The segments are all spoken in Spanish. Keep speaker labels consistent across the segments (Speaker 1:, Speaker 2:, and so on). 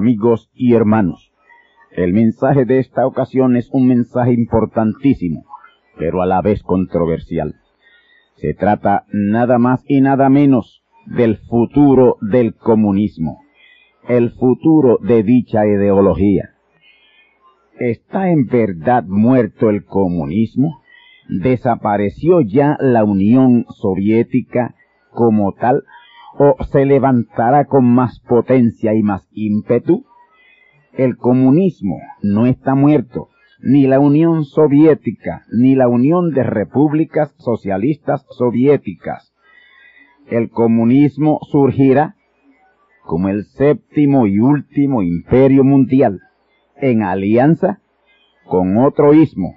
Speaker 1: Amigos y hermanos. El mensaje de esta ocasión es un mensaje importantísimo, pero a la vez controversial. Se trata nada más y nada menos del futuro del comunismo, el futuro de dicha ideología. ¿Está en verdad muerto el comunismo? ¿Desapareció ya la Unión Soviética como tal o se levantará con más potencia y más ímpetu? El comunismo no está muerto, ni la Unión Soviética, ni la Unión de Repúblicas Socialistas Soviéticas. El comunismo surgirá como el séptimo y último imperio mundial, en alianza con otro ismo,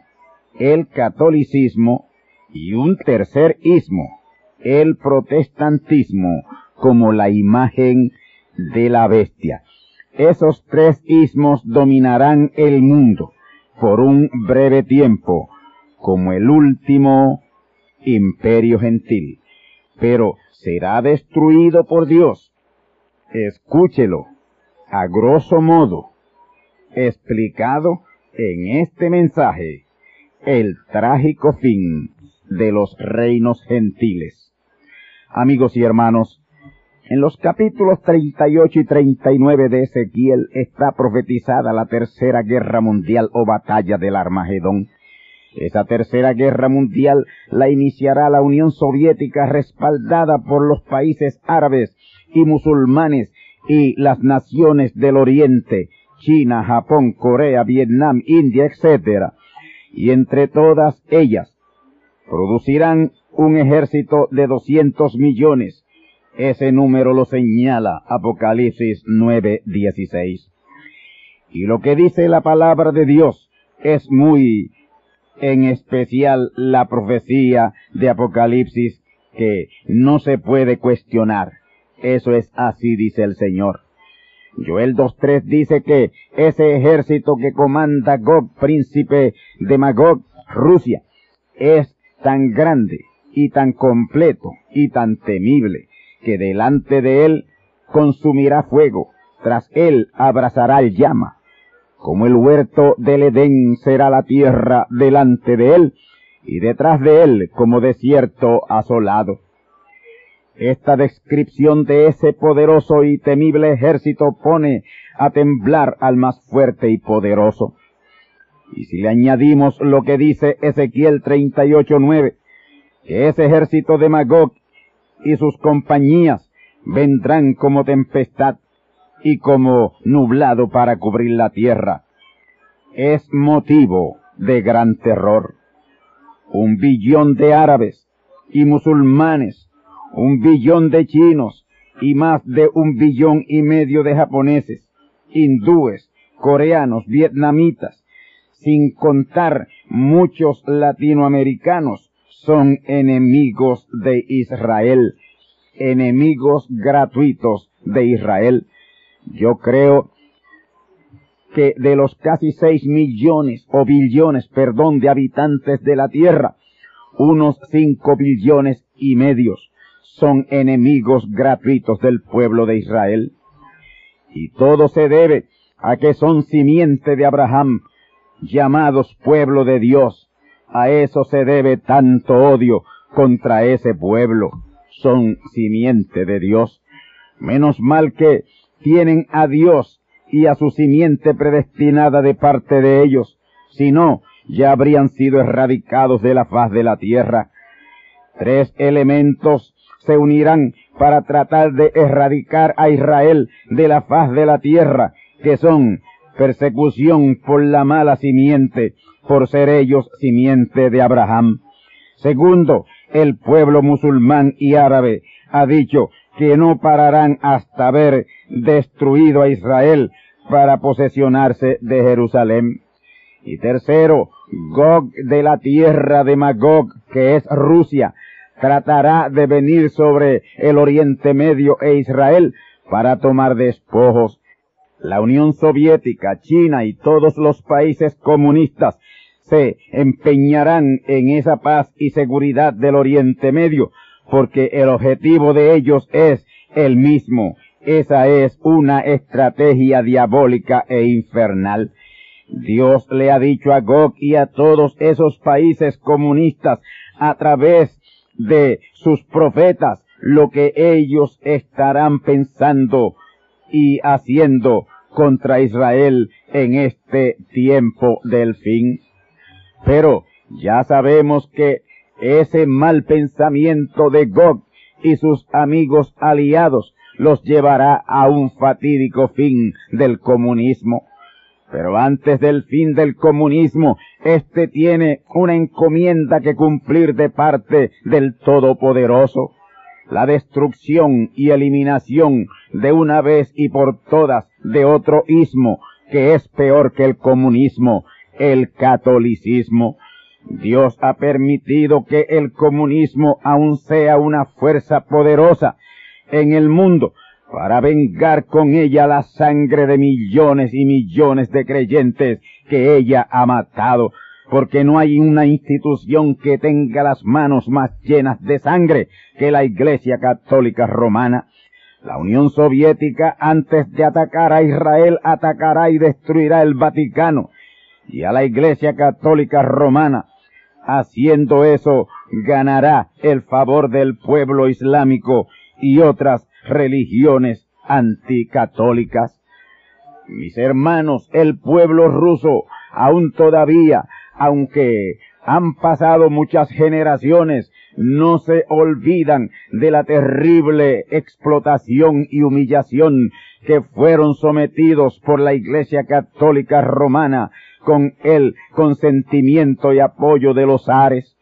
Speaker 1: el catolicismo, y un tercer ismo, el protestantismo, como la imagen de la bestia. Esos tres ismos dominarán el mundo por un breve tiempo, como el último imperio gentil. Pero será destruido por Dios. Escúchelo, a grosso modo, explicado en este mensaje, el trágico fin de los reinos gentiles. Amigos y hermanos, en los capítulos 38 y 39 de Ezequiel está profetizada la tercera guerra mundial o batalla del Armagedón. Esa tercera guerra mundial la iniciará la Unión Soviética respaldada por los países árabes y musulmanes y las naciones del Oriente, China, Japón, Corea, Vietnam, India, etc. Y entre todas ellas producirán un ejército de 200 millones ese número lo señala Apocalipsis 9:16. Y lo que dice la palabra de Dios es muy en especial la profecía de Apocalipsis que no se puede cuestionar. Eso es así, dice el Señor. Joel 2.3 dice que ese ejército que comanda Gog, príncipe de Magog, Rusia, es tan grande y tan completo y tan temible que delante de él consumirá fuego, tras él abrazará el llama. Como el huerto del Edén será la tierra delante de él, y detrás de él como desierto asolado. Esta descripción de ese poderoso y temible ejército pone a temblar al más fuerte y poderoso. Y si le añadimos lo que dice Ezequiel 38.9, que ese ejército de Magog y sus compañías vendrán como tempestad y como nublado para cubrir la tierra. Es motivo de gran terror. Un billón de árabes y musulmanes un billón de chinos y más de un billón y medio de japoneses, hindúes, coreanos, vietnamitas, sin contar muchos latinoamericanos, son enemigos de Israel, enemigos gratuitos de Israel. Yo creo que de los casi seis millones o billones, perdón, de habitantes de la tierra, unos cinco billones y medios son enemigos gratuitos del pueblo de Israel. Y todo se debe a que son simiente de Abraham, llamados pueblo de Dios. A eso se debe tanto odio contra ese pueblo. Son simiente de Dios. Menos mal que tienen a Dios y a su simiente predestinada de parte de ellos. Si no, ya habrían sido erradicados de la faz de la tierra. Tres elementos se unirán para tratar de erradicar a Israel de la faz de la tierra, que son persecución por la mala simiente, por ser ellos simiente de Abraham. Segundo, el pueblo musulmán y árabe ha dicho que no pararán hasta haber destruido a Israel para posesionarse de Jerusalén. Y tercero, Gog de la tierra de Magog, que es Rusia, tratará de venir sobre el Oriente Medio e Israel para tomar despojos. La Unión Soviética, China y todos los países comunistas se empeñarán en esa paz y seguridad del Oriente Medio, porque el objetivo de ellos es el mismo. Esa es una estrategia diabólica e infernal. Dios le ha dicho a Gog y a todos esos países comunistas a través de sus profetas lo que ellos estarán pensando y haciendo contra Israel en este tiempo del fin. Pero ya sabemos que ese mal pensamiento de Gog y sus amigos aliados los llevará a un fatídico fin del comunismo. Pero antes del fin del comunismo, éste tiene una encomienda que cumplir de parte del Todopoderoso. La destrucción y eliminación de una vez y por todas de otro ismo que es peor que el comunismo, el catolicismo. Dios ha permitido que el comunismo aún sea una fuerza poderosa en el mundo, para vengar con ella la sangre de millones y millones de creyentes que ella ha matado, porque no hay una institución que tenga las manos más llenas de sangre que la Iglesia Católica Romana. La Unión Soviética, antes de atacar a Israel, atacará y destruirá el Vaticano y a la Iglesia Católica Romana. Haciendo eso, ganará el favor del pueblo islámico y otras religiones anticatólicas. Mis hermanos, el pueblo ruso, aún todavía, aunque han pasado muchas generaciones, no se olvidan de la terrible explotación y humillación que fueron sometidos por la Iglesia Católica Romana con el consentimiento y apoyo de los ares.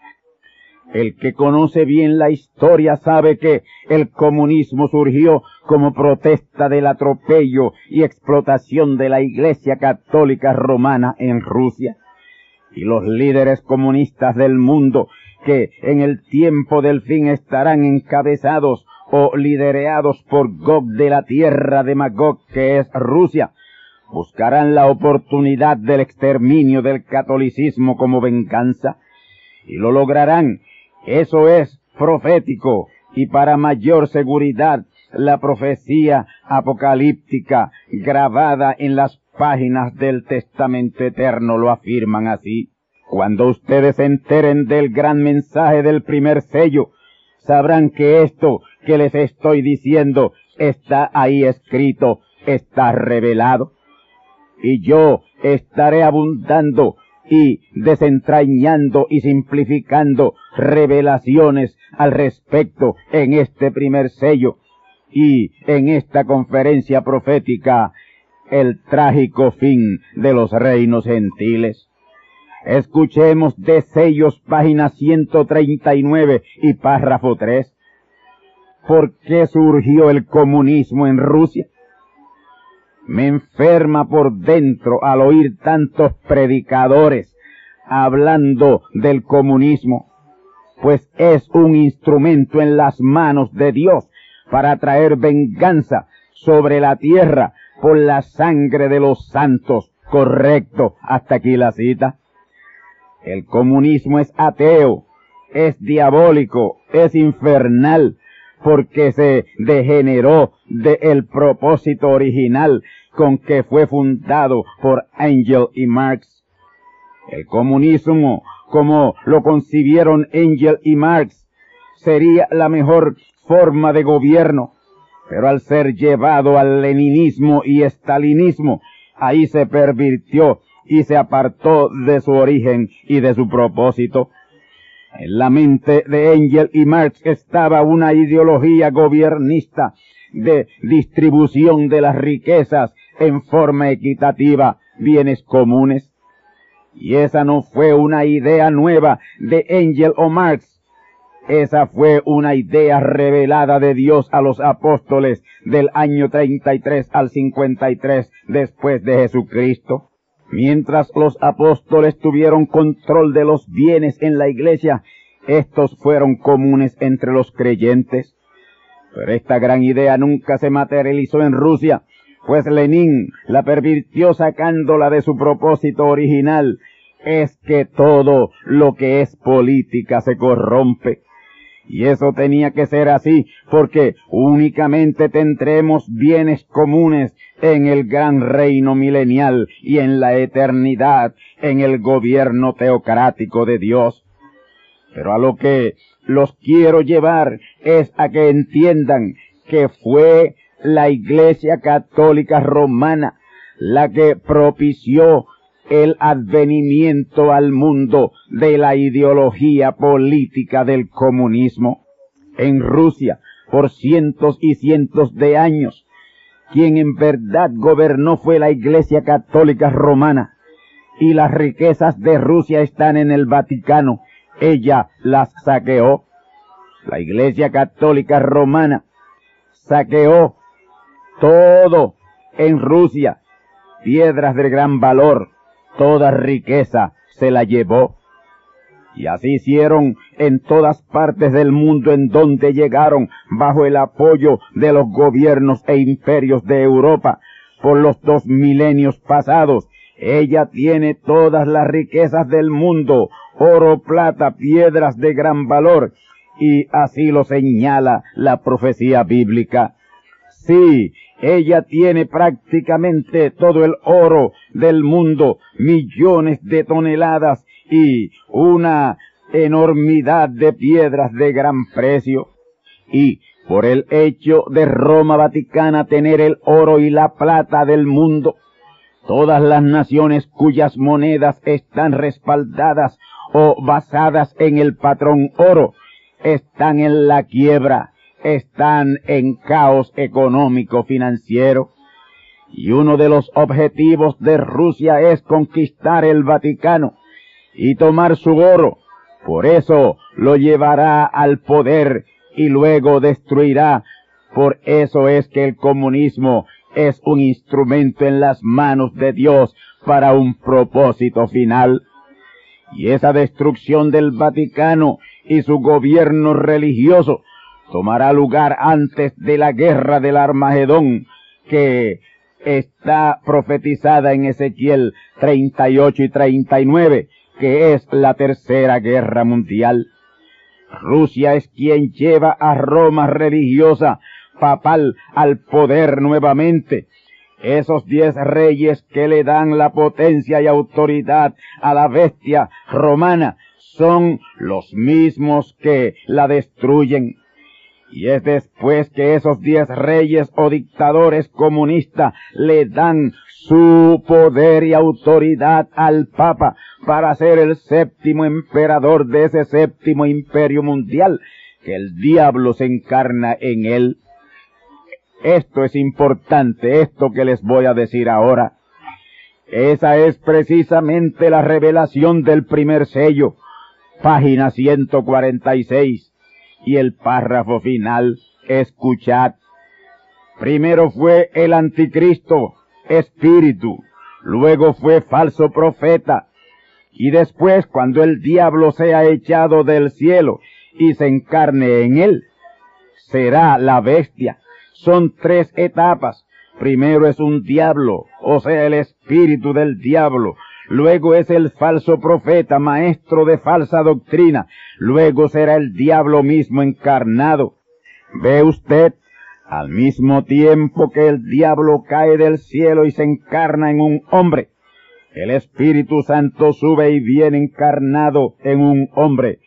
Speaker 1: El que conoce bien la historia sabe que el comunismo surgió como protesta del atropello y explotación de la Iglesia Católica Romana en Rusia. Y los líderes comunistas del mundo que en el tiempo del fin estarán encabezados o liderados por Gog de la tierra de Magog que es Rusia, buscarán la oportunidad del exterminio del catolicismo como venganza y lo lograrán. Eso es profético y para mayor seguridad la profecía apocalíptica grabada en las páginas del Testamento Eterno lo afirman así. Cuando ustedes se enteren del gran mensaje del primer sello, sabrán que esto que les estoy diciendo está ahí escrito, está revelado. Y yo estaré abundando y desentrañando y simplificando revelaciones al respecto en este primer sello y en esta conferencia profética el trágico fin de los reinos gentiles. Escuchemos de sellos página 139 y párrafo 3. por qué surgió el comunismo en Rusia. Me enferma por dentro al oír tantos predicadores hablando del comunismo, pues es un instrumento en las manos de Dios para traer venganza sobre la tierra por la sangre de los santos. Correcto, hasta aquí la cita. El comunismo es ateo, es diabólico, es infernal, porque se degeneró del propósito original con que fue fundado por Angel y Marx. El comunismo, como lo concibieron Angel y Marx, sería la mejor forma de gobierno, pero al ser llevado al leninismo y estalinismo, ahí se pervirtió y se apartó de su origen y de su propósito. En la mente de Engel y Marx estaba una ideología gobiernista de distribución de las riquezas en forma equitativa, bienes comunes. Y esa no fue una idea nueva de Engel o Marx. Esa fue una idea revelada de Dios a los apóstoles del año 33 al 53 después de Jesucristo. Mientras los apóstoles tuvieron control de los bienes en la iglesia, estos fueron comunes entre los creyentes. Pero esta gran idea nunca se materializó en Rusia, pues Lenin la pervirtió sacándola de su propósito original. Es que todo lo que es política se corrompe. Y eso tenía que ser así, porque únicamente tendremos bienes comunes en el gran reino milenial y en la eternidad, en el gobierno teocrático de Dios. Pero a lo que los quiero llevar es a que entiendan que fue la Iglesia Católica Romana la que propició el advenimiento al mundo de la ideología política del comunismo. En Rusia, por cientos y cientos de años, quien en verdad gobernó fue la Iglesia Católica Romana, y las riquezas de Rusia están en el Vaticano. Ella las saqueó. La Iglesia Católica Romana saqueó todo en Rusia, piedras de gran valor, toda riqueza se la llevó. Y así hicieron en todas partes del mundo en donde llegaron bajo el apoyo de los gobiernos e imperios de Europa por los dos milenios pasados. Ella tiene todas las riquezas del mundo, oro, plata, piedras de gran valor, y así lo señala la profecía bíblica. Sí, ella tiene prácticamente todo el oro del mundo, millones de toneladas y una enormidad de piedras de gran precio. Y por el hecho de Roma Vaticana tener el oro y la plata del mundo, todas las naciones cuyas monedas están respaldadas o basadas en el patrón oro están en la quiebra están en caos económico financiero y uno de los objetivos de Rusia es conquistar el Vaticano y tomar su oro. Por eso lo llevará al poder y luego destruirá. Por eso es que el comunismo es un instrumento en las manos de Dios para un propósito final. Y esa destrucción del Vaticano y su gobierno religioso tomará lugar antes de la guerra del Armagedón que está profetizada en Ezequiel 38 y 39, que es la tercera guerra mundial. Rusia es quien lleva a Roma religiosa papal al poder nuevamente. Esos diez reyes que le dan la potencia y autoridad a la bestia romana son los mismos que la destruyen. Y es después que esos diez reyes o dictadores comunistas le dan su poder y autoridad al Papa para ser el séptimo emperador de ese séptimo imperio mundial, que el diablo se encarna en él. Esto es importante, esto que les voy a decir ahora. Esa es precisamente la revelación del primer sello, página 146 y el párrafo final Escuchad. Primero fue el anticristo, espíritu, luego fue falso profeta, y después cuando el diablo sea echado del cielo y se encarne en él, será la bestia. Son tres etapas. Primero es un diablo, o sea, el espíritu del diablo. Luego es el falso profeta, maestro de falsa doctrina. Luego será el diablo mismo encarnado. ¿Ve usted? Al mismo tiempo que el diablo cae del cielo y se encarna en un hombre, el Espíritu Santo sube y viene encarnado en un hombre.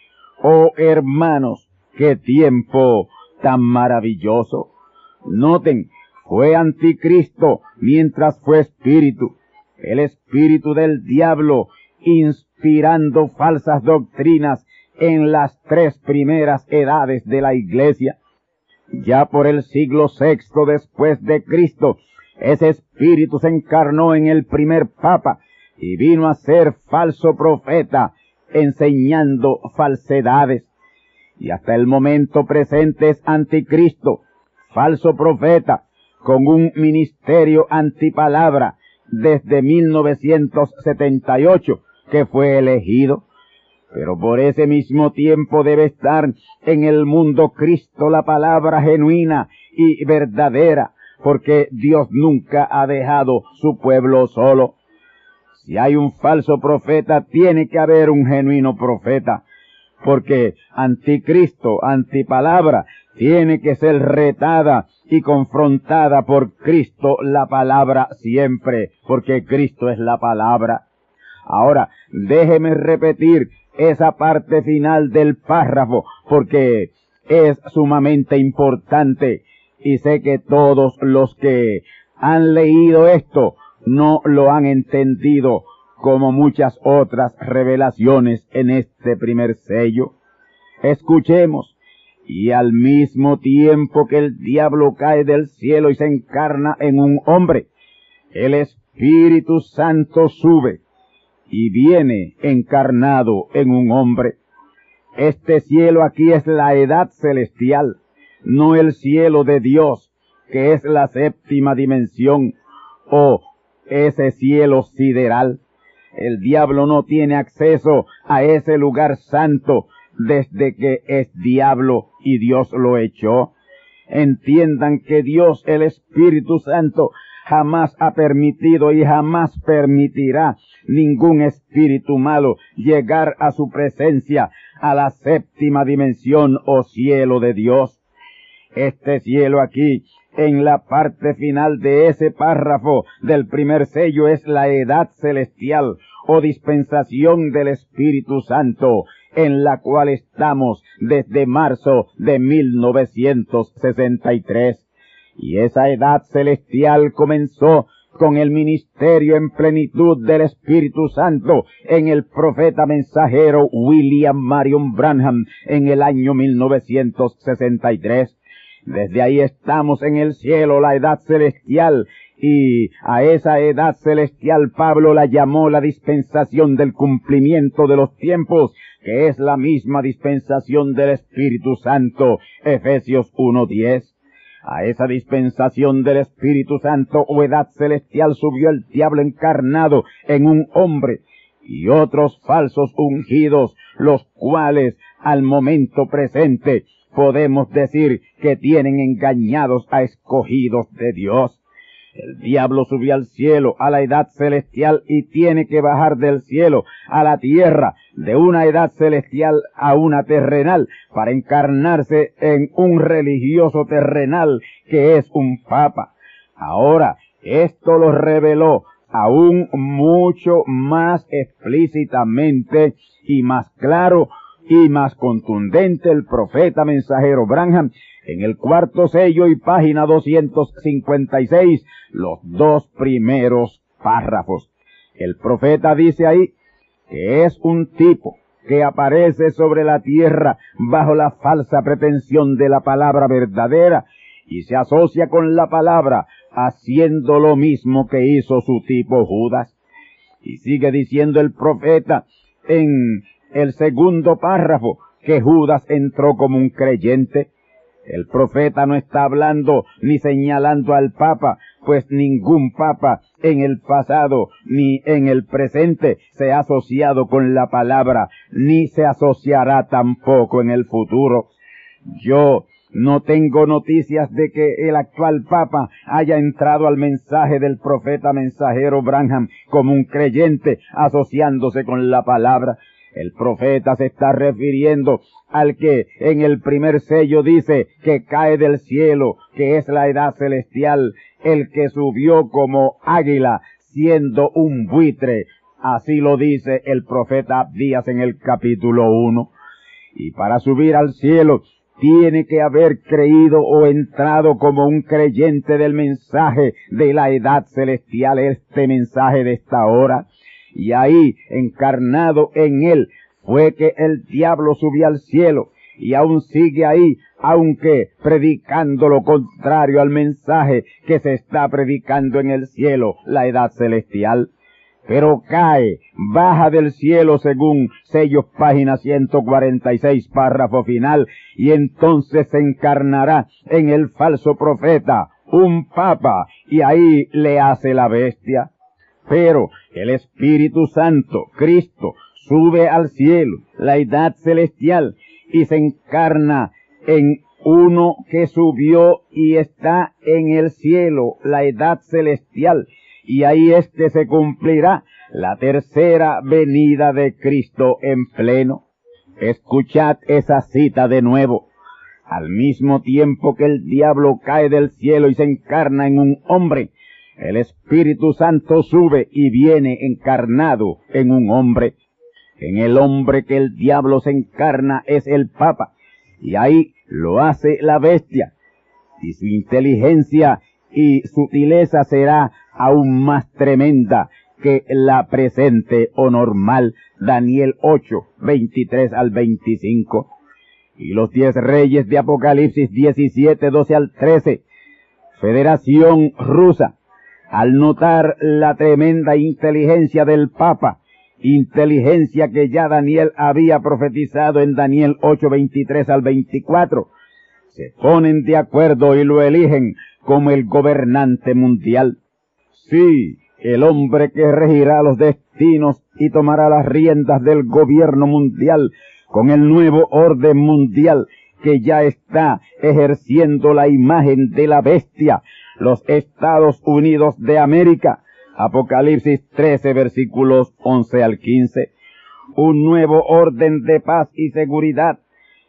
Speaker 1: Oh hermanos, qué tiempo tan maravilloso. Noten, fue anticristo mientras fue espíritu. El espíritu del diablo inspirando falsas doctrinas en las tres primeras edades de la iglesia. Ya por el siglo sexto después de Cristo, ese espíritu se encarnó en el primer papa y vino a ser falso profeta, enseñando falsedades. Y hasta el momento presente es anticristo, falso profeta, con un ministerio antipalabra desde 1978 que fue elegido pero por ese mismo tiempo debe estar en el mundo Cristo la palabra genuina y verdadera, porque Dios nunca ha dejado su pueblo solo. Si hay un falso profeta, tiene que haber un genuino profeta, porque anticristo, antipalabra, tiene que ser retada y confrontada por Cristo la palabra siempre, porque Cristo es la palabra. Ahora, déjeme repetir esa parte final del párrafo porque es sumamente importante y sé que todos los que han leído esto no lo han entendido como muchas otras revelaciones en este primer sello. Escuchemos, y al mismo tiempo que el diablo cae del cielo y se encarna en un hombre, el Espíritu Santo sube y viene encarnado en un hombre. Este cielo aquí es la edad celestial, no el cielo de Dios, que es la séptima dimensión, o ese cielo sideral. El diablo no tiene acceso a ese lugar santo desde que es diablo y Dios lo echó. Entiendan que Dios, el Espíritu Santo, jamás ha permitido y jamás permitirá ningún espíritu malo llegar a su presencia, a la séptima dimensión o cielo de Dios. Este cielo aquí, en la parte final de ese párrafo del primer sello, es la edad celestial o dispensación del Espíritu Santo, en la cual estamos desde marzo de 1963. Y esa edad celestial comenzó con el ministerio en plenitud del Espíritu Santo en el profeta mensajero William Marion Branham en el año 1963. Desde ahí estamos en el cielo, la edad celestial, y a esa edad celestial Pablo la llamó la dispensación del cumplimiento de los tiempos, que es la misma dispensación del Espíritu Santo, Efesios 1.10. A esa dispensación del Espíritu Santo o edad celestial subió el diablo encarnado en un hombre y otros falsos ungidos, los cuales al momento presente podemos decir que tienen engañados a escogidos de Dios. El diablo subió al cielo, a la edad celestial, y tiene que bajar del cielo a la tierra, de una edad celestial a una terrenal, para encarnarse en un religioso terrenal que es un papa. Ahora, esto lo reveló aún mucho más explícitamente y más claro y más contundente el profeta mensajero Branham en el cuarto sello y página 256, los dos primeros párrafos. El profeta dice ahí que es un tipo que aparece sobre la tierra bajo la falsa pretensión de la palabra verdadera y se asocia con la palabra haciendo lo mismo que hizo su tipo Judas. Y sigue diciendo el profeta en el segundo párrafo que Judas entró como un creyente El profeta no está hablando ni señalando al Papa, pues ningún Papa en el pasado ni en el presente se ha asociado con la palabra, ni se asociará tampoco en el futuro. Yo no tengo noticias de que el actual Papa haya entrado al mensaje del profeta mensajero Branham como un creyente asociándose con la palabra. El profeta se está refiriendo al que en el primer sello dice que cae del cielo, que es la edad celestial, el que subió como águila, siendo un buitre. Así lo dice el profeta Abdías en el capítulo 1. Y para subir al cielo tiene que haber creído o entrado como un creyente del mensaje de la edad celestial, este mensaje de esta hora. Y ahí, encarnado en él, fue que el diablo subió al cielo y aún sigue ahí, aunque predicando lo contrario al mensaje que se está predicando en el cielo, la edad celestial pero cae, baja del cielo según sellos página 146 párrafo final, y entonces se encarnará en el falso profeta, un papa, y ahí le hace la bestia. Pero el Espíritu Santo, Cristo, sube al cielo, la edad celestial, y se encarna en uno que subió y está en el cielo, la edad celestial, y ahí éste se cumplirá la tercera venida de Cristo en pleno. Escuchad esa cita de nuevo. Al mismo tiempo que el diablo cae del cielo y se encarna en un hombre, el Espíritu Santo sube y viene encarnado en un hombre. En el hombre que el diablo se encarna es el Papa, y ahí lo hace la bestia. Y su inteligencia y sutileza será aún más tremenda que la presente o normal. Daniel 8, 23 al 25. Y los diez reyes de Apocalipsis 17, 12 al 13. Federación rusa. Al notar la tremenda inteligencia del Papa, inteligencia que ya Daniel había profetizado en Daniel 8, 23 al 24, se ponen de acuerdo y lo eligen como el gobernante mundial. Sí, el hombre que regirá los destinos y tomará las riendas del gobierno mundial con el nuevo orden mundial que ya está ejerciendo la imagen de la bestia, los Estados Unidos de América. Apocalipsis 13 versículos 11 al 15. Un nuevo orden de paz y seguridad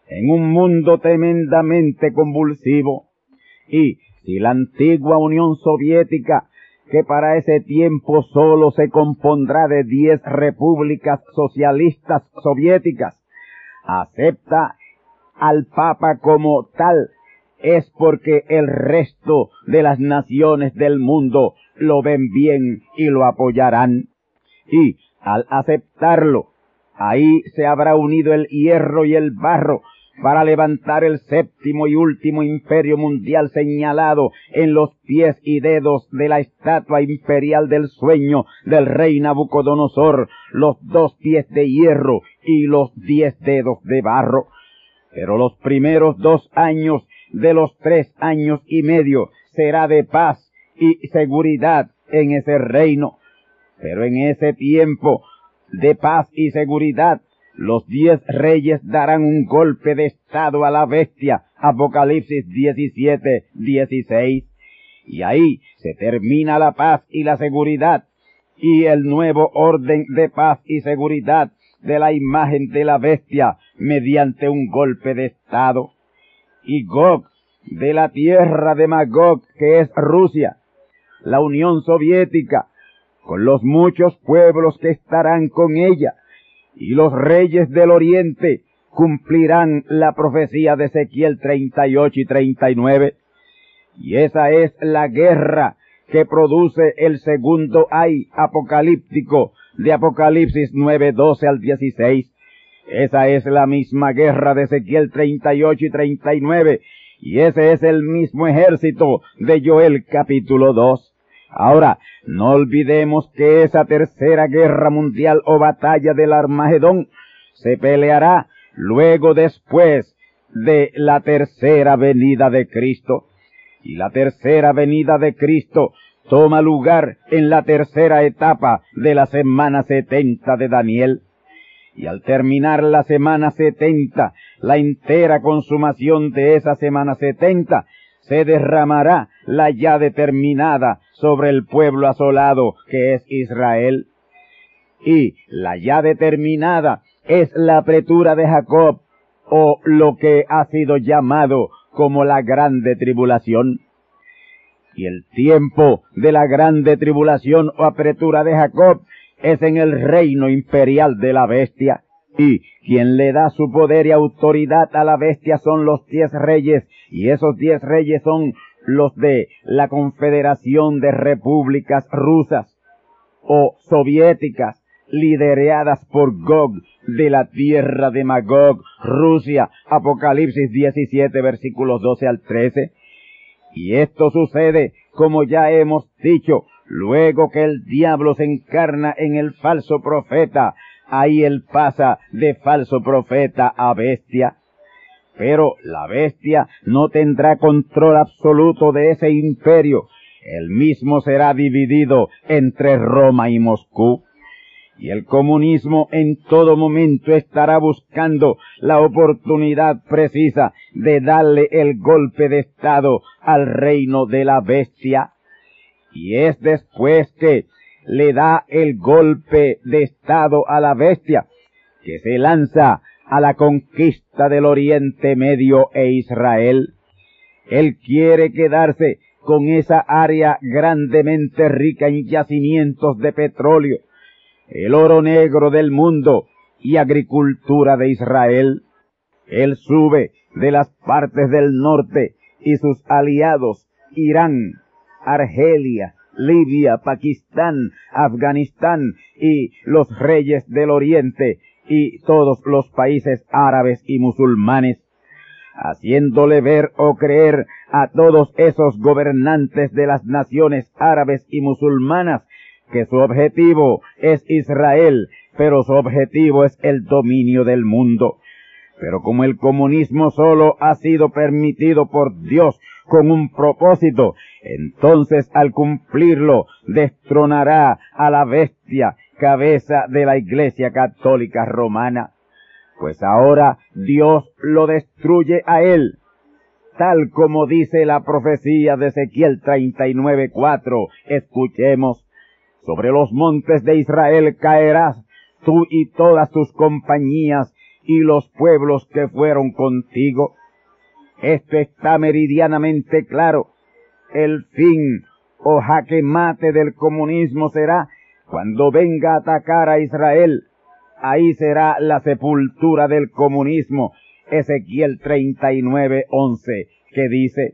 Speaker 1: en un mundo tremendamente convulsivo. Y si la antigua Unión Soviética, que para ese tiempo solo se compondrá de diez repúblicas socialistas soviéticas, acepta al Papa como tal, es porque el resto de las naciones del mundo lo ven bien y lo apoyarán. Y al aceptarlo, ahí se habrá unido el hierro y el barro para levantar el séptimo y último imperio mundial señalado en los pies y dedos de la estatua imperial del sueño del rey Nabucodonosor, los dos pies de hierro y los diez dedos de barro. Pero los primeros dos años de los tres años y medio será de paz y seguridad en ese reino. Pero en ese tiempo de paz y seguridad los diez reyes darán un golpe de estado a la bestia. Apocalipsis 17, 16. Y ahí se termina la paz y la seguridad y el nuevo orden de paz y seguridad de la imagen de la bestia mediante un golpe de estado. Y Gog, de la tierra de Magog, que es Rusia, la Unión Soviética, con los muchos pueblos que estarán con ella, y los reyes del oriente cumplirán la profecía de Ezequiel 38 y 39. Y esa es la guerra que produce el segundo ay apocalíptico de Apocalipsis 9, 12 al 16. Esa es la misma guerra de Ezequiel 38 y 39. Y ese es el mismo ejército de Joel capítulo 2. Ahora, no olvidemos que esa tercera guerra mundial o batalla del Armagedón se peleará luego después de la tercera venida de Cristo. Y la tercera venida de Cristo toma lugar en la tercera etapa de la semana setenta de Daniel. Y al terminar la semana setenta, la entera consumación de esa semana setenta, se derramará la ya determinada sobre el pueblo asolado que es Israel. Y la ya determinada es la apretura de Jacob, o lo que ha sido llamado como la grande tribulación. Y el tiempo de la grande tribulación o apretura de Jacob es en el reino imperial de la bestia. Y quien le da su poder y autoridad a la bestia son los diez reyes, y esos diez reyes son los de la Confederación de Repúblicas Rusas o Soviéticas, lideradas por Gog de la tierra de Magog, Rusia, Apocalipsis 17, versículos 12 al 13. Y esto sucede, como ya hemos dicho, luego que el diablo se encarna en el falso profeta, ahí él pasa de falso profeta a bestia. Pero la bestia no tendrá control absoluto de ese imperio. El mismo será dividido entre Roma y Moscú. Y el comunismo en todo momento estará buscando la oportunidad precisa de darle el golpe de Estado al reino de la bestia. Y es después que le da el golpe de Estado a la bestia, que se lanza a la conquista del Oriente Medio e Israel. Él quiere quedarse con esa área grandemente rica en yacimientos de petróleo, el oro negro del mundo y agricultura de Israel. Él sube de las partes del norte y sus aliados, Irán, Argelia, Libia, Pakistán, Afganistán y los reyes del oriente y todos los países árabes y musulmanes, haciéndole ver o creer a todos esos gobernantes de las naciones árabes y musulmanas que su objetivo es Israel, pero su objetivo es el dominio del mundo. Pero como el comunismo solo ha sido permitido por Dios con un propósito, entonces al cumplirlo destronará a la bestia cabeza de la Iglesia Católica Romana. Pues ahora Dios lo destruye a él, tal como dice la profecía de Ezequiel 39.4. Escuchemos, sobre los montes de Israel caerás tú y todas tus compañías y los pueblos que fueron contigo. Esto está meridianamente claro. El fin o jaque mate del comunismo será cuando venga a atacar a Israel. Ahí será la sepultura del comunismo. Ezequiel 39, 11, que dice,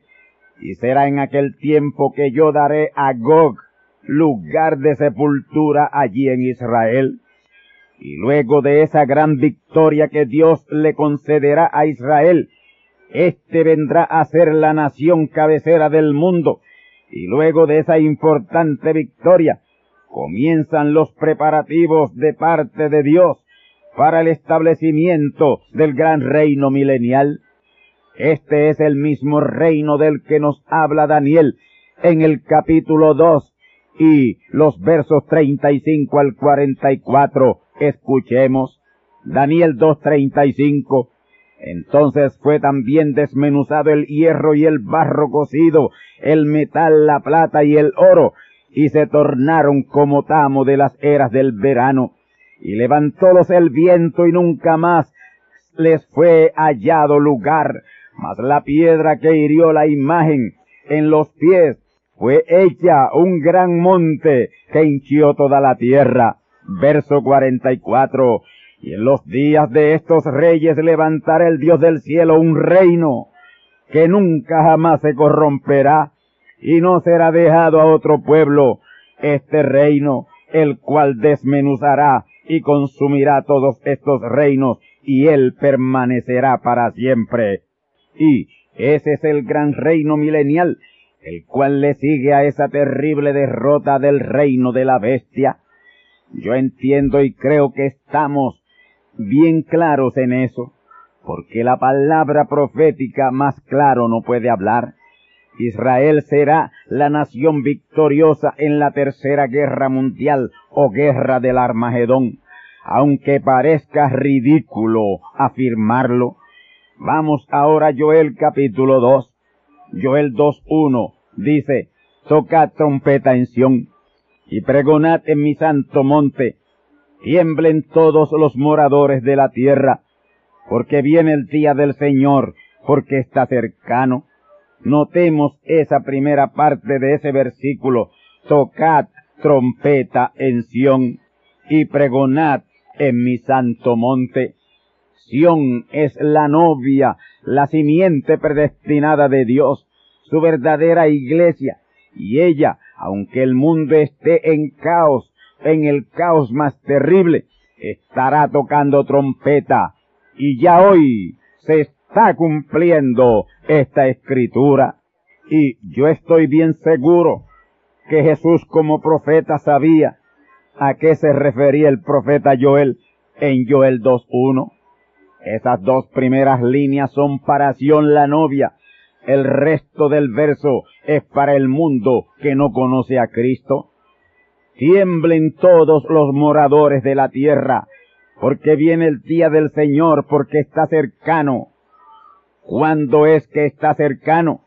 Speaker 1: y será en aquel tiempo que yo daré a Gog lugar de sepultura allí en Israel. Y luego de esa gran victoria que Dios le concederá a Israel, éste vendrá a ser la nación cabecera del mundo. Y luego de esa importante victoria, comienzan los preparativos de parte de Dios para el establecimiento del gran reino milenial. Este es el mismo reino del que nos habla Daniel en el capítulo 2 y los versos 35 al 44 Escuchemos. Daniel 2.35. Entonces fue también desmenuzado el hierro y el barro cocido, el metal, la plata y el oro, y se tornaron como tamo de las eras del verano. Y levantólos el viento y nunca más les fue hallado lugar, mas la piedra que hirió la imagen en los pies fue hecha un gran monte que hinchió toda la tierra verso 44. Y en los días de estos reyes levantará el Dios del cielo un reino que nunca jamás se corromperá y no será dejado a otro pueblo este reino, el cual desmenuzará y consumirá todos estos reinos y él permanecerá para siempre. Y ese es el gran reino milenial, el cual le sigue a esa terrible derrota del reino de la bestia, yo entiendo y creo que estamos bien claros en eso. porque la palabra profética más claro no puede hablar. Israel será la nación victoriosa en la tercera guerra mundial o guerra del Armagedón, aunque parezca ridículo afirmarlo. Vamos ahora a Joel capítulo 2. Joel 2.1 dice, tocad trompeta en Sión y pregonad en mi santo monte, tiemblen todos los moradores de la tierra, porque viene el día del Señor, porque está cercano. Notemos esa primera parte de ese versículo, tocad trompeta en Sión y pregonad en mi santo monte. Sión es la novia, la simiente predestinada de Dios, su verdadera iglesia, y ella, aunque el mundo esté en caos, en el caos más terrible, estará tocando trompeta. Y ya hoy se está cumpliendo esta escritura. Y yo estoy bien seguro que Jesús como profeta sabía a qué se refería el profeta Joel en Joel 2.1. Esas dos primeras líneas son para Sion la novia. El resto del verso es para el mundo que no conoce a Cristo. Tiemblen todos los moradores de la tierra, porque viene el día del Señor, porque está cercano. ¿Cuándo es que está cercano?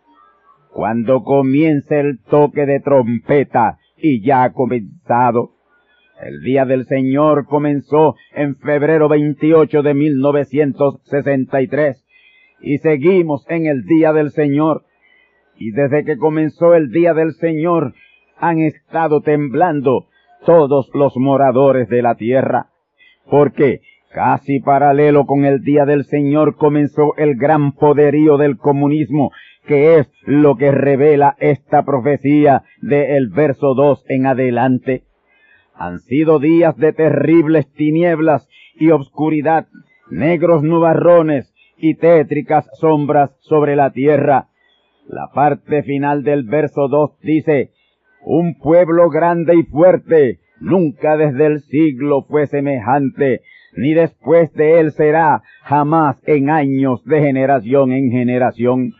Speaker 1: Cuando comience el toque de trompeta y ya ha comenzado. El día del Señor comenzó en febrero 28 de 1963 y seguimos en el día del Señor. Y desde que comenzó el día del Señor han estado temblando todos los moradores de la tierra. Porque casi paralelo con el día del Señor comenzó el gran poderío del comunismo, que es lo que revela esta profecía del verso 2 en adelante. Han sido días de terribles tinieblas y obscuridad, negros nubarrones y tétricas sombras sobre la tierra. La parte final del verso 2 dice, un pueblo grande y fuerte, nunca desde el siglo fue semejante, ni después de él será jamás en años de generación en generación.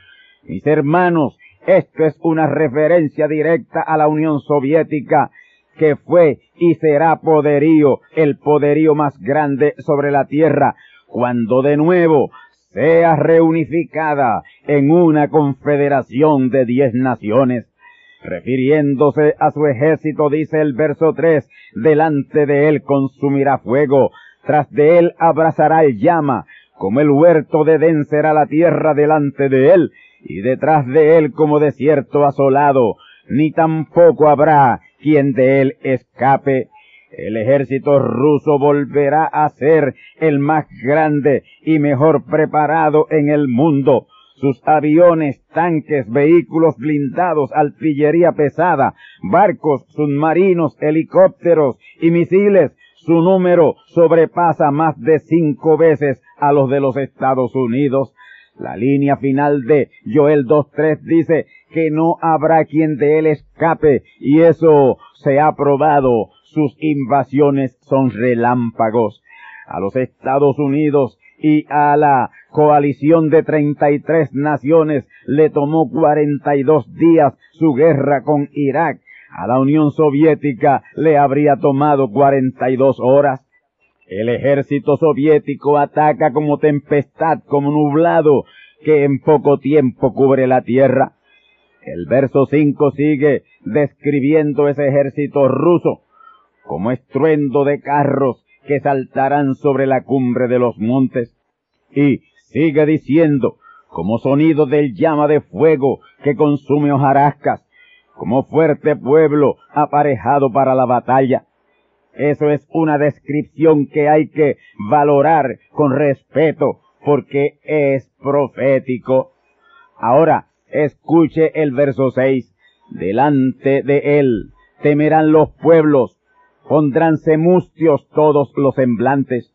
Speaker 1: Mis hermanos, esto es una referencia directa a la Unión Soviética que fue y será poderío, el poderío más grande sobre la tierra, cuando de nuevo sea reunificada en una confederación de diez naciones. Refiriéndose a su ejército, dice el verso tres, delante de él consumirá fuego, tras de él abrazará el llama, como el huerto de Edén será la tierra delante de él, y detrás de él como desierto asolado, ni tampoco habrá quien de él escape. El ejército ruso volverá a ser el más grande y mejor preparado en el mundo. Sus aviones, tanques, vehículos blindados, artillería pesada, barcos, submarinos, helicópteros y misiles, su número sobrepasa más de cinco veces a los de los Estados Unidos. La línea final de Joel 2.3 dice que no habrá quien de él escape y eso se ha probado. Sus invasiones son relámpagos. A los Estados Unidos y a la coalición de 33 naciones le tomó 42 días su guerra con Irak. A la Unión Soviética le habría tomado 42 horas. El ejército soviético ataca como tempestad, como nublado, que en poco tiempo cubre la tierra. El verso 5 sigue describiendo ese ejército ruso como estruendo de carros que saltarán sobre la cumbre de los montes. Y sigue diciendo, como sonido del llama de fuego que consume hojarascas, como fuerte pueblo aparejado para la batalla. Eso es una descripción que hay que valorar con respeto porque es profético. Ahora, escuche el verso 6. Delante de él temerán los pueblos, pondránse mustios todos los semblantes.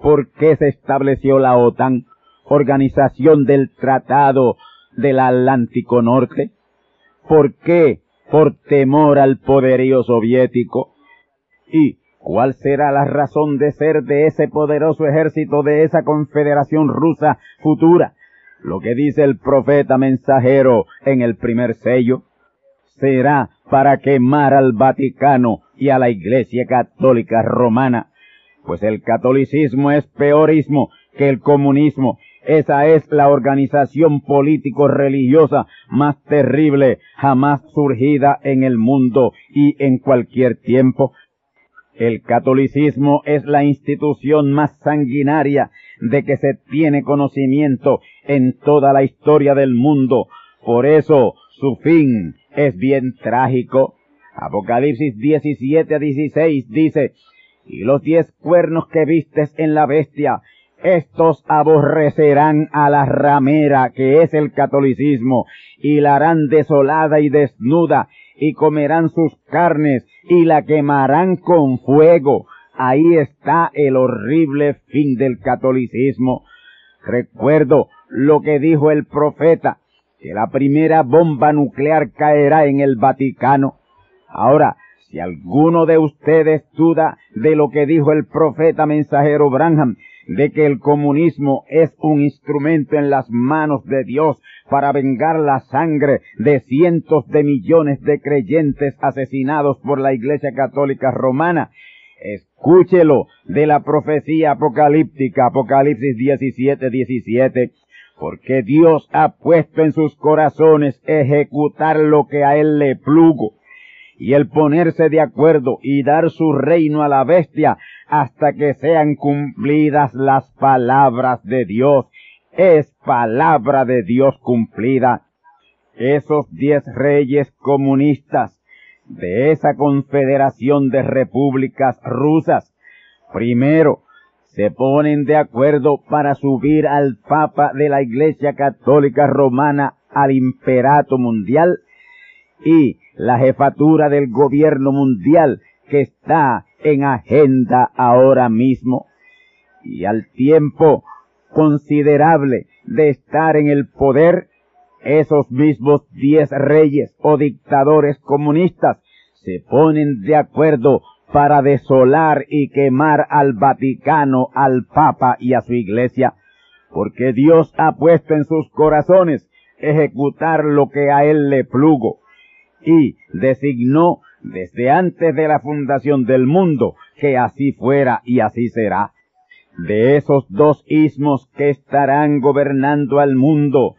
Speaker 1: ¿Por qué se estableció la OTAN, organización del Tratado del Atlántico Norte? ¿Por qué? Por temor al poderío soviético. Y ¿Cuál será la razón de ser de ese poderoso ejército de esa confederación rusa futura? Lo que dice el profeta mensajero en el primer sello será para quemar al Vaticano y a la Iglesia Católica Romana, pues el catolicismo es peorismo que el comunismo. Esa es la organización político-religiosa más terrible jamás surgida en el mundo y en cualquier tiempo. El catolicismo es la institución más sanguinaria de que se tiene conocimiento en toda la historia del mundo. Por eso su fin es bien trágico. Apocalipsis 17 a 16 dice, y los diez cuernos que vistes en la bestia, estos aborrecerán a la ramera que es el catolicismo, y la harán desolada y desnuda, y comerán sus carnes, y la quemarán con fuego. Ahí está el horrible fin del catolicismo. Recuerdo lo que dijo el profeta, que la primera bomba nuclear caerá en el Vaticano. Ahora, si alguno de ustedes duda de lo que dijo el profeta mensajero Branham, de que el comunismo es un instrumento en las manos de Dios para vengar la sangre de cientos de millones de creyentes asesinados por la Iglesia Católica Romana, escúchelo de la profecía apocalíptica, Apocalipsis 17, 17, porque Dios ha puesto en sus corazones ejecutar lo que a él le plugo y el ponerse de acuerdo y dar su reino a la bestia hasta que sean cumplidas las palabras de Dios. Es palabra de Dios cumplida. Esos diez reyes comunistas de esa confederación de repúblicas rusas, primero, se ponen de acuerdo para subir al Papa de la Iglesia Católica Romana al imperato mundial y la jefatura del gobierno mundial que está en agenda ahora mismo. Y al tiempo considerable de estar en el poder, esos mismos diez reyes o dictadores comunistas se ponen de acuerdo para desolar y quemar al Vaticano, al Papa y a su iglesia, porque Dios ha puesto en sus corazones ejecutar lo que a él le plugo y designó desde antes de la fundación del mundo que así fuera y así será. De esos dos ismos que estarán gobernando al mundo,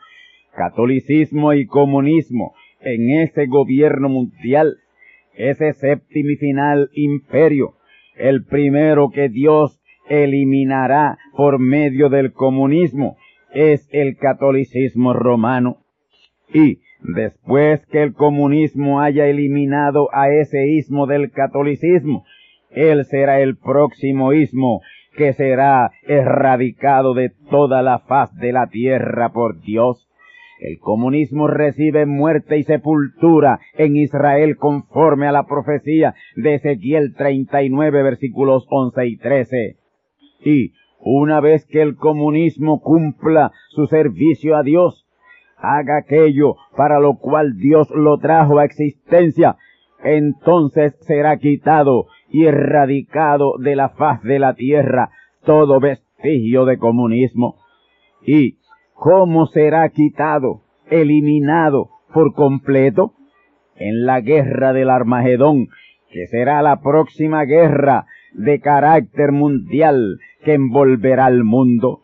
Speaker 1: catolicismo y comunismo, en ese gobierno mundial, ese séptimo y final imperio, el primero que Dios eliminará por medio del comunismo, es el catolicismo romano. Y Después que el comunismo haya eliminado a ese ismo del catolicismo, él será el próximo ismo que será erradicado de toda la faz de la tierra por Dios. El comunismo recibe muerte y sepultura en Israel conforme a la profecía de Ezequiel 39 versículos 11 y 13. Y una vez que el comunismo cumpla su servicio a Dios, haga aquello para lo cual Dios lo trajo a existencia, entonces será quitado y erradicado de la faz de la tierra todo vestigio de comunismo. ¿Y cómo será quitado, eliminado por completo? En la guerra del Armagedón, que será la próxima guerra de carácter mundial que envolverá al mundo.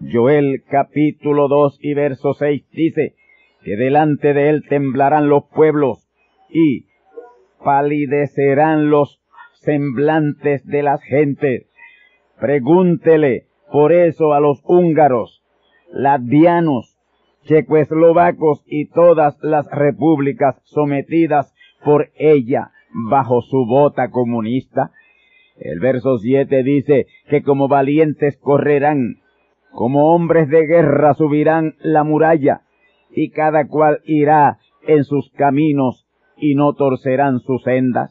Speaker 1: Joel capítulo 2 y verso 6 dice que delante de él temblarán los pueblos y palidecerán los semblantes de las gentes. Pregúntele por eso a los húngaros, latvianos, checoeslovacos y todas las repúblicas sometidas por ella bajo su bota comunista. El verso 7 dice que como valientes correrán como hombres de guerra subirán la muralla, y cada cual irá en sus caminos y no torcerán sus sendas.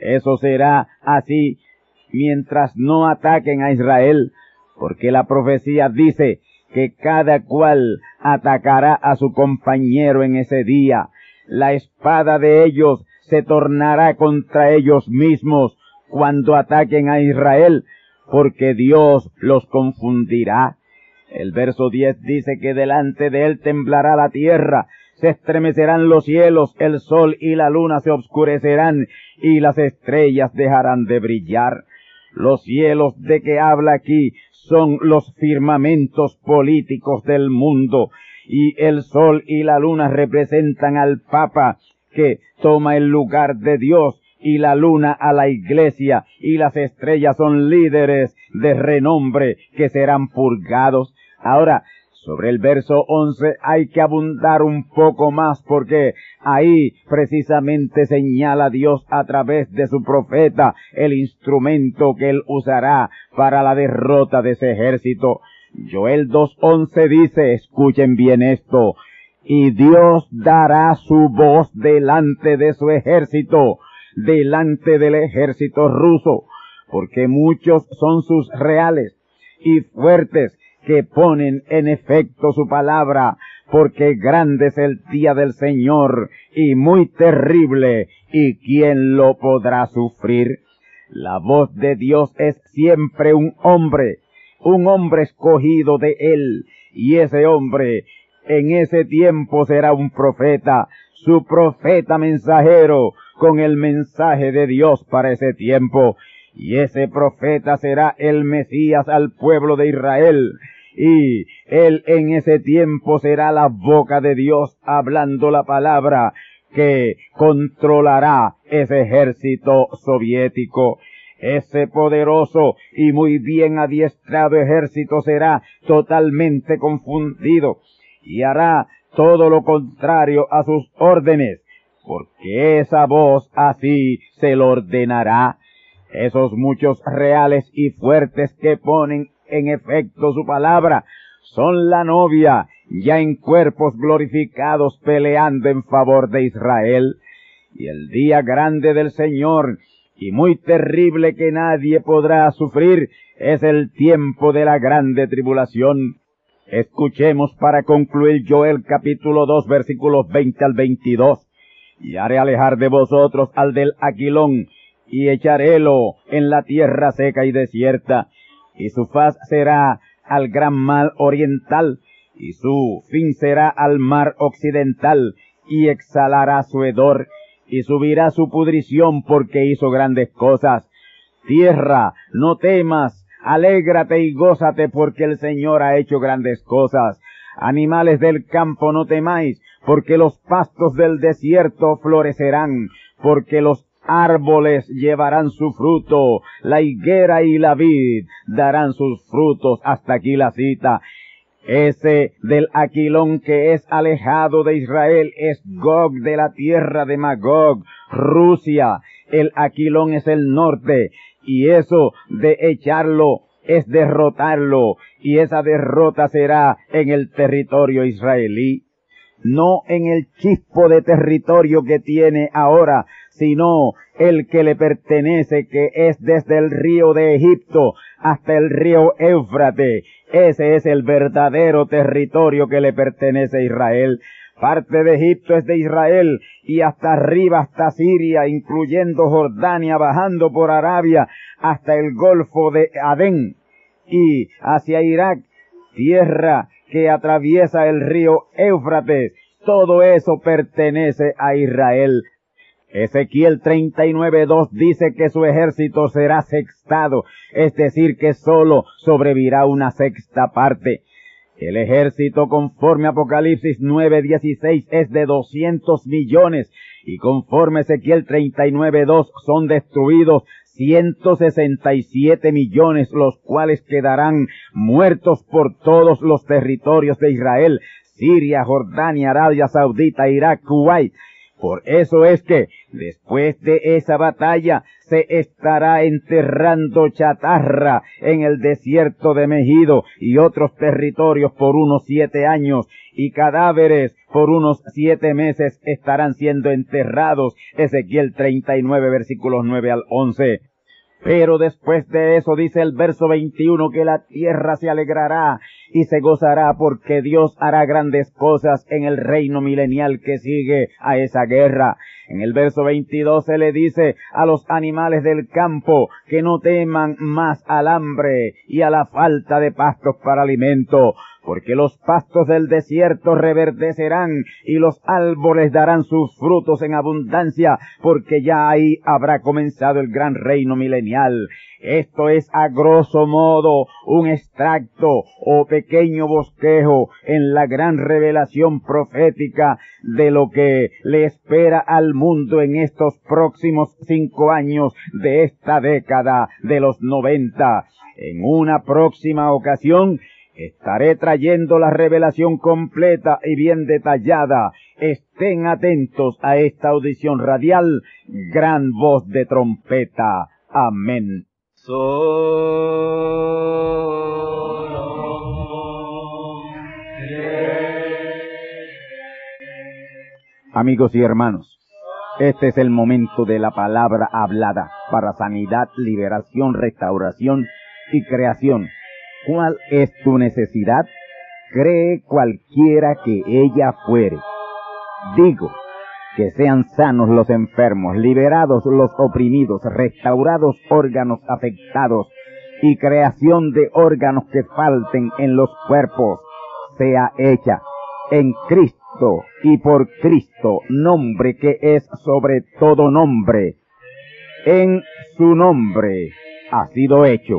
Speaker 1: Eso será así mientras no ataquen a Israel, porque la profecía dice que cada cual atacará a su compañero en ese día. La espada de ellos se tornará contra ellos mismos, cuando ataquen a Israel, porque Dios los confundirá. El verso 10 dice que delante de él temblará la tierra, se estremecerán los cielos, el sol y la luna se obscurecerán y las estrellas dejarán de brillar. Los cielos de que habla aquí son los firmamentos políticos del mundo y el sol y la luna representan al Papa que toma el lugar de Dios y la luna a la iglesia y las estrellas son líderes de renombre que serán purgados. Ahora, sobre el verso 11 hay que abundar un poco más porque ahí precisamente señala Dios a través de su profeta el instrumento que él usará para la derrota de ese ejército. Joel 2.11 dice, escuchen bien esto, y Dios dará su voz delante de su ejército, delante del ejército ruso, porque muchos son sus reales y fuertes que ponen en efecto su palabra, porque grande es el día del Señor y muy terrible, y quién lo podrá sufrir. La voz de Dios es siempre un hombre, un hombre escogido de él, y ese hombre en ese tiempo será un profeta, su profeta mensajero, con el mensaje de Dios para ese tiempo, y ese profeta será el Mesías al pueblo de Israel, y él en ese tiempo será la boca de Dios hablando la palabra que controlará ese ejército soviético. Ese poderoso y muy bien adiestrado ejército será totalmente confundido y hará todo lo contrario a sus órdenes, porque esa voz así se lo ordenará. Esos muchos reales y fuertes que ponen en efecto su palabra, son la novia, ya en cuerpos glorificados peleando en favor de Israel. Y el día grande del Señor, y muy terrible que nadie podrá sufrir, es el tiempo de la grande tribulación. Escuchemos para concluir Joel capítulo 2 versículos 20 al 22. Y haré alejar de vosotros al del Aquilón, y echarélo en la tierra seca y desierta, y su faz será al gran mar oriental, y su fin será al mar occidental, y exhalará su hedor, y subirá su pudrición porque hizo grandes cosas. Tierra, no temas, alégrate y gózate porque el Señor ha hecho grandes cosas. Animales del campo, no temáis, porque los pastos del desierto florecerán, porque los árboles llevarán su fruto, la higuera y la vid darán sus frutos. Hasta aquí la cita. Ese del Aquilón que es alejado de Israel es Gog de la tierra de Magog, Rusia. El Aquilón es el norte y eso de echarlo es derrotarlo y esa derrota será en el territorio israelí no en el chispo de territorio que tiene ahora, sino el que le pertenece, que es desde el río de Egipto hasta el río Éufrate. Ese es el verdadero territorio que le pertenece a Israel. Parte de Egipto es de Israel y hasta arriba, hasta Siria, incluyendo Jordania, bajando por Arabia hasta el Golfo de Adén y hacia Irak, tierra que atraviesa el río Éufrates. Todo eso pertenece a Israel. Ezequiel 39.2 dice que su ejército será sextado, es decir, que solo sobrevivirá una sexta parte. El ejército conforme Apocalipsis 9.16 es de 200 millones y conforme Ezequiel 39.2 son destruidos 167 millones, los cuales quedarán muertos por todos los territorios de Israel, Siria, Jordania, Arabia Saudita, Irak, Kuwait. Por eso es que después de esa batalla se estará enterrando chatarra en el desierto de Mejido y otros territorios por unos siete años y cadáveres por unos siete meses estarán siendo enterrados. Ezequiel 39 versículos 9 al 11. Pero después de eso dice el verso 21 que la tierra se alegrará y se gozará porque Dios hará grandes cosas en el reino milenial que sigue a esa guerra. En el verso 22 se le dice a los animales del campo que no teman más al hambre y a la falta de pastos para alimento, porque los pastos del desierto reverdecerán y los árboles darán sus frutos en abundancia, porque ya ahí habrá comenzado el gran reino milenial. Esto es a grosso modo un extracto o pequeño bosquejo en la gran revelación profética de lo que le espera al mundo en estos próximos cinco años de esta década de los noventa. En una próxima ocasión Estaré trayendo la revelación completa y bien detallada. Estén atentos a esta audición radial. Gran voz de trompeta. Amén. Amigos y hermanos, este es el momento de la palabra hablada para sanidad, liberación, restauración y creación cuál es tu necesidad, cree cualquiera que ella fuere. Digo, que sean sanos los enfermos, liberados los oprimidos, restaurados órganos afectados y creación de órganos que falten en los cuerpos sea hecha en Cristo y por Cristo, nombre que es sobre todo nombre. En su nombre ha sido hecho.